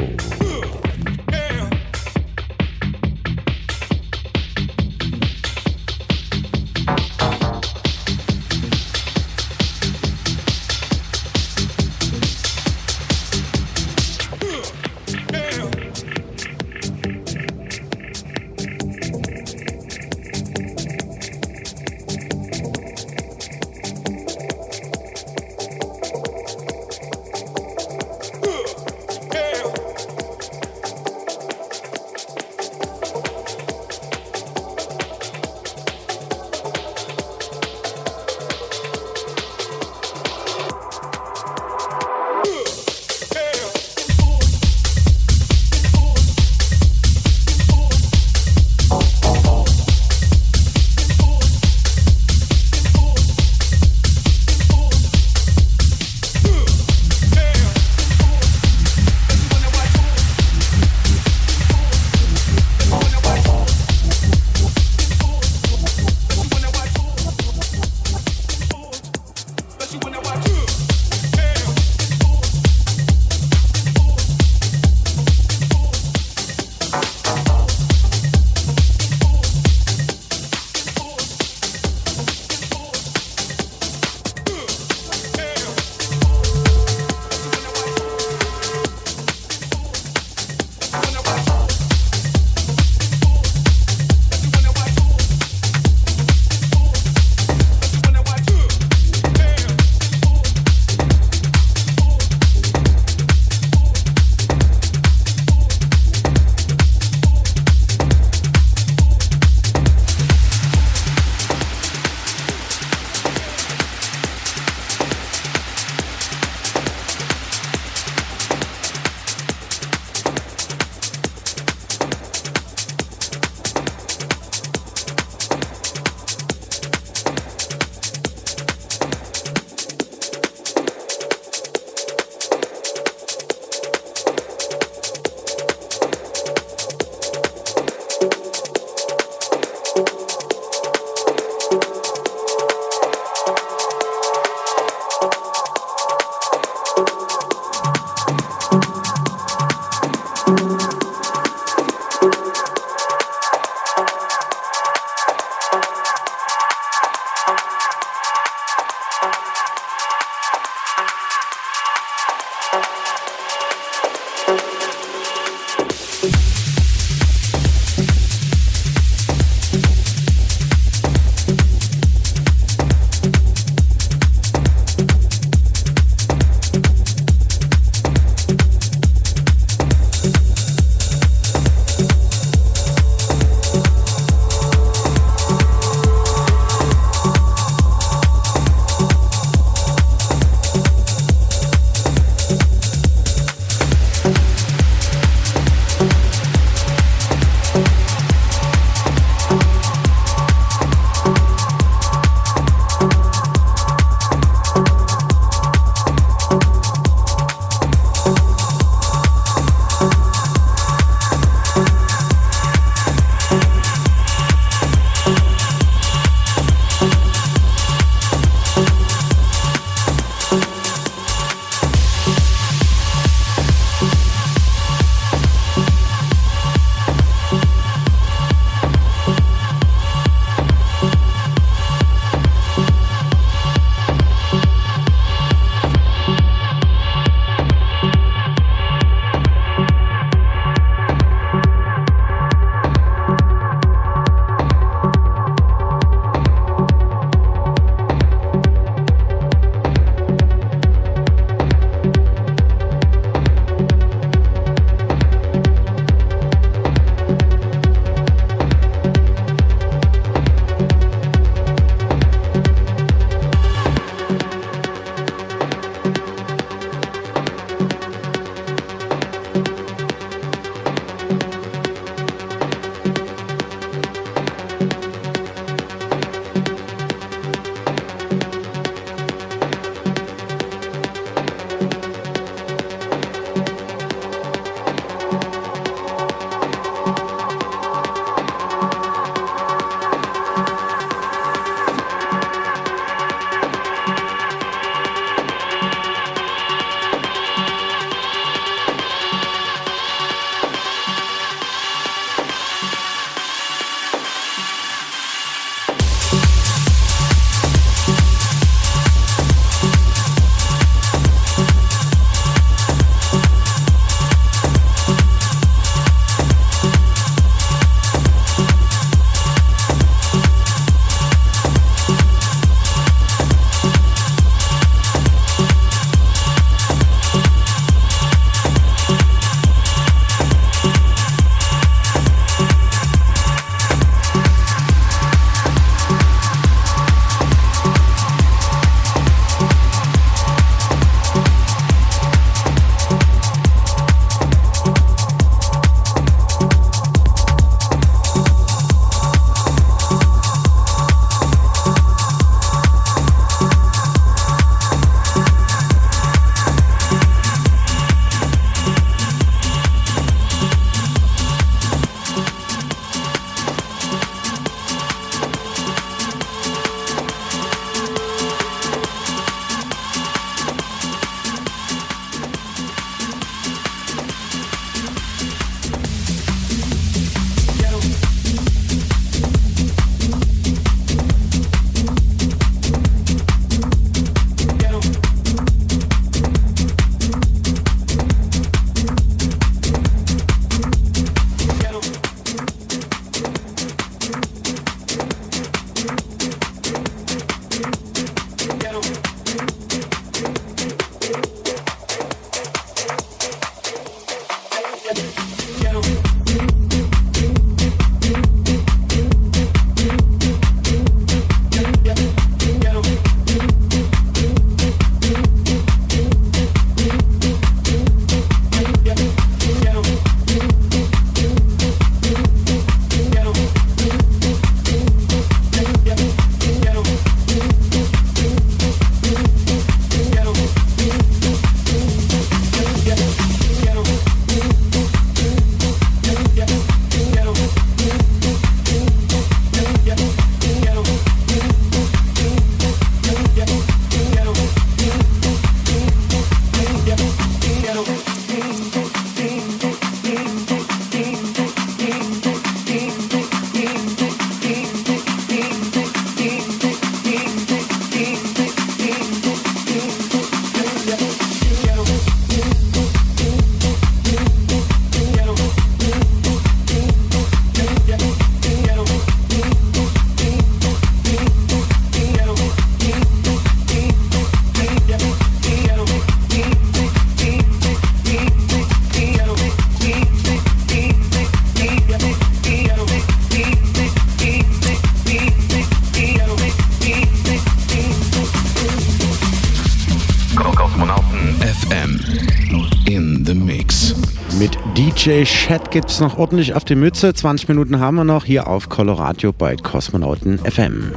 Chat gibt's noch ordentlich auf die Mütze. 20 Minuten haben wir noch hier auf Colorado bei Kosmonauten FM.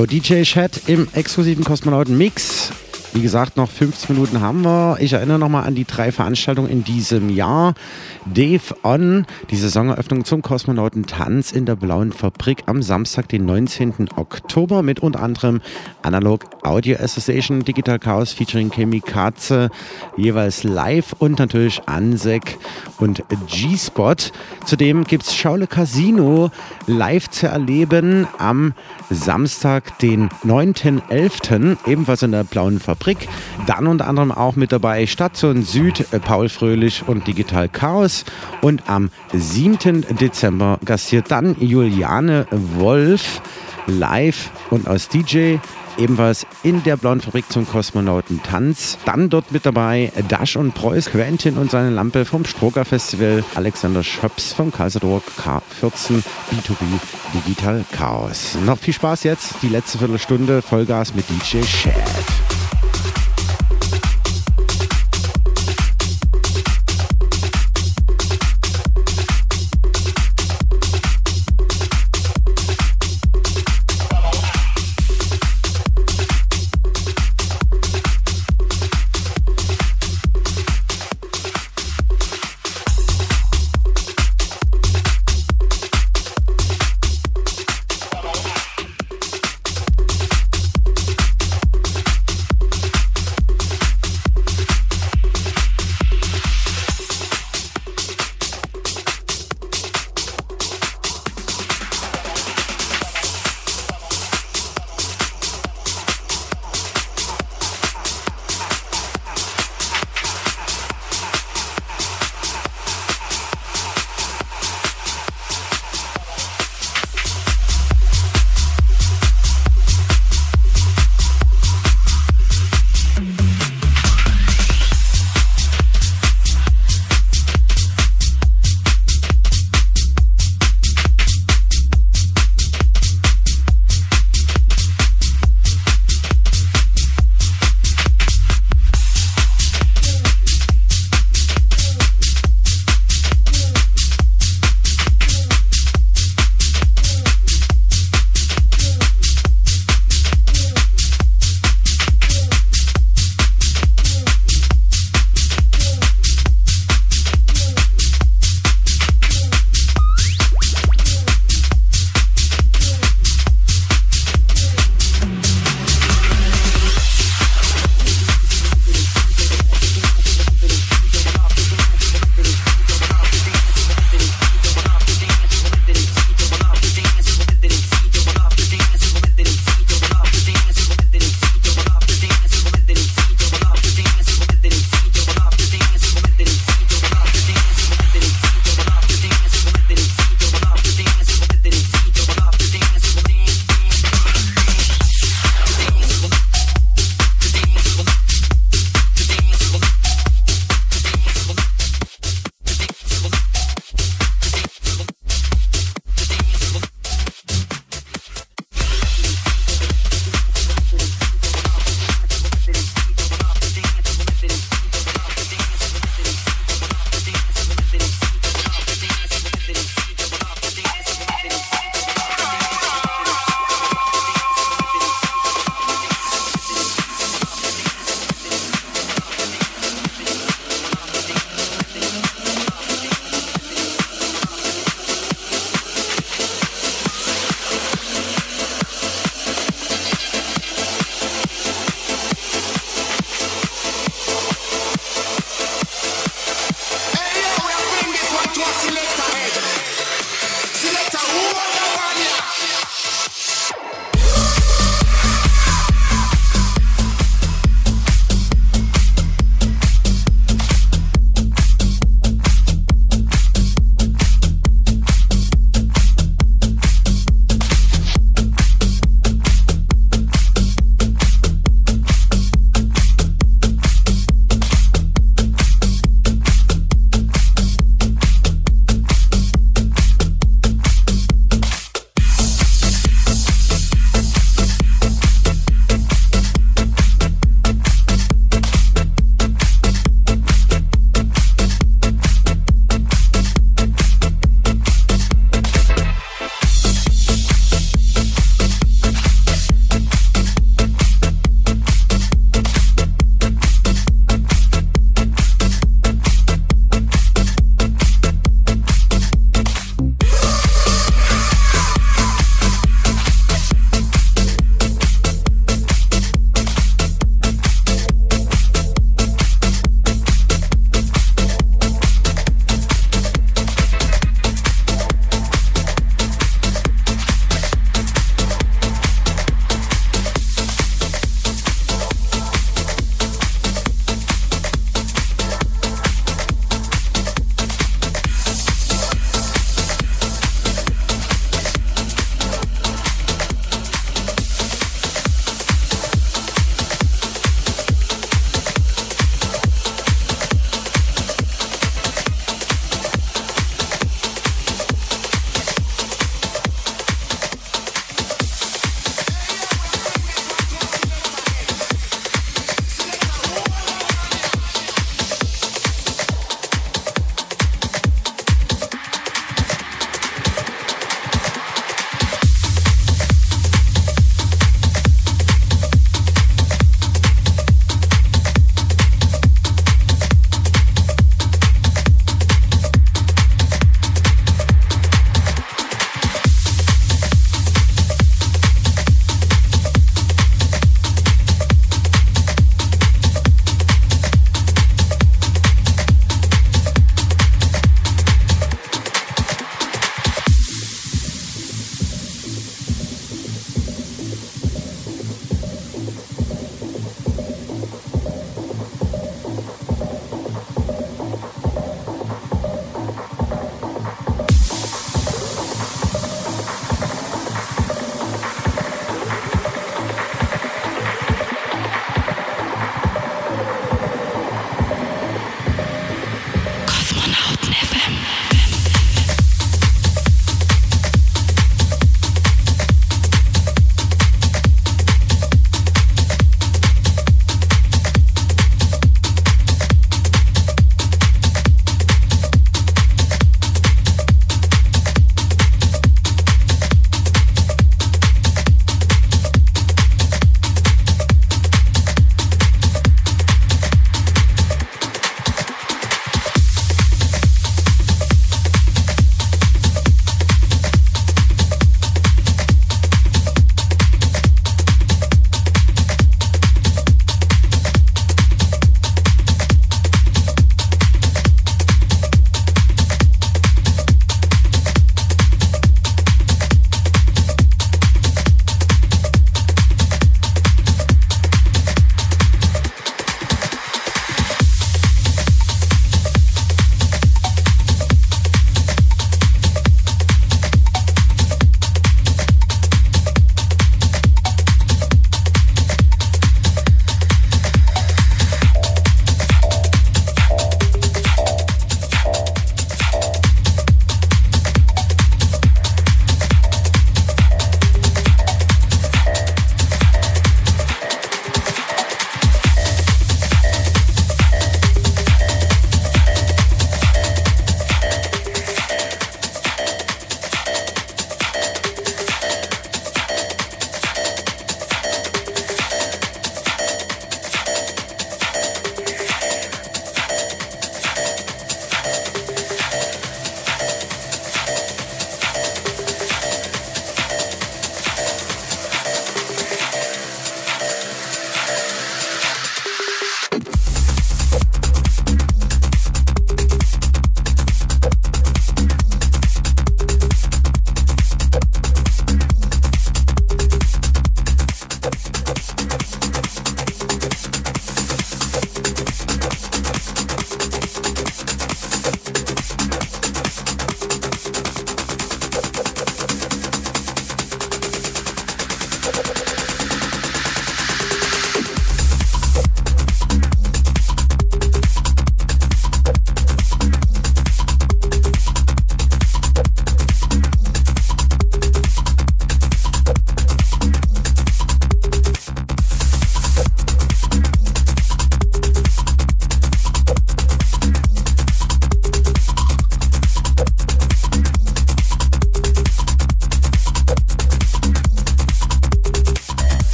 Jo, DJ Chat im exklusiven Kosmonauten Mix. Wie gesagt, noch 15 Minuten haben wir. Ich erinnere nochmal an die drei Veranstaltungen in diesem Jahr. Dave On, die Saisoneröffnung zum Kosmonautentanz in der Blauen Fabrik am Samstag, den 19. Oktober mit unter anderem Analog Audio Association, Digital Chaos featuring Chemikaze, jeweils live und natürlich Ansek und G-Spot. Zudem gibt es Schaule Casino live zu erleben am Samstag, den 9.11., ebenfalls in der Blauen Fabrik. Dann unter anderem auch mit dabei Station Süd, Paul Fröhlich und Digital Chaos. Und am 7. Dezember gastiert dann Juliane Wolf live und als DJ ebenfalls in der Blauen Fabrik zum Kosmonautentanz. Dann dort mit dabei Dash und Preuß, Quentin und seine Lampe vom Stroker Festival, Alexander Schöps vom Kaiserdoor K14, B2B Digital Chaos. Noch viel Spaß jetzt, die letzte Viertelstunde, Vollgas mit DJ Chad.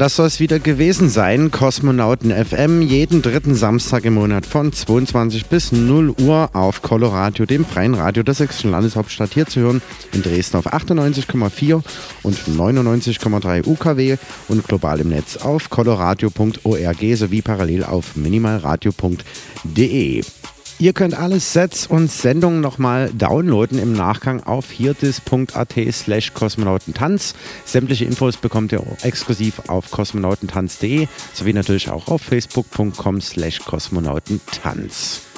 Das soll es wieder gewesen sein. Kosmonauten FM jeden dritten Samstag im Monat von 22 bis 0 Uhr auf Coloradio, dem freien Radio der sächsischen Landeshauptstadt, hier zu hören. In Dresden auf 98,4 und 99,3 UKW und global im Netz auf coloradio.org sowie parallel auf minimalradio.de. Ihr könnt alle Sets und Sendungen nochmal downloaden im Nachgang auf hirdis.at slash kosmonautentanz. Sämtliche Infos bekommt ihr exklusiv auf kosmonautentanz.de sowie natürlich auch auf facebook.com slash kosmonautentanz.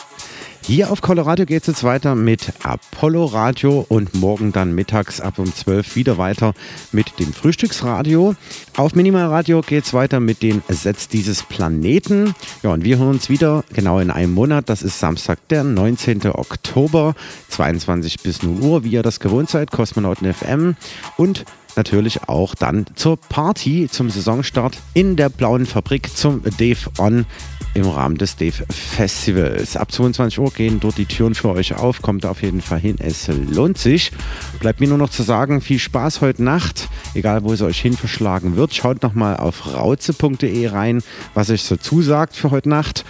Hier auf Colorado geht es jetzt weiter mit Apollo Radio und morgen dann mittags ab um 12 wieder weiter mit dem Frühstücksradio. Auf Minimal Radio geht es weiter mit den Sets dieses Planeten. Ja, und wir hören uns wieder genau in einem Monat. Das ist Samstag, der 19. Oktober, 22 bis 0 Uhr, wie ihr das gewohnt seid, Kosmonauten FM. Und natürlich auch dann zur Party, zum Saisonstart in der Blauen Fabrik zum Dave On im Rahmen des Dave Festivals. Ab 22 Uhr gehen dort die Türen für euch auf. Kommt auf jeden Fall hin. Es lohnt sich. Bleibt mir nur noch zu sagen, viel Spaß heute Nacht. Egal, wo es euch hin verschlagen wird. Schaut nochmal auf rauze.de rein, was euch so zusagt für heute Nacht.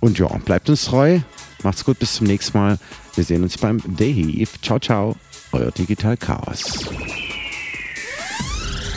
Und ja, bleibt uns treu. Macht's gut, bis zum nächsten Mal. Wir sehen uns beim Dave. Ciao, ciao. Euer Digital Chaos.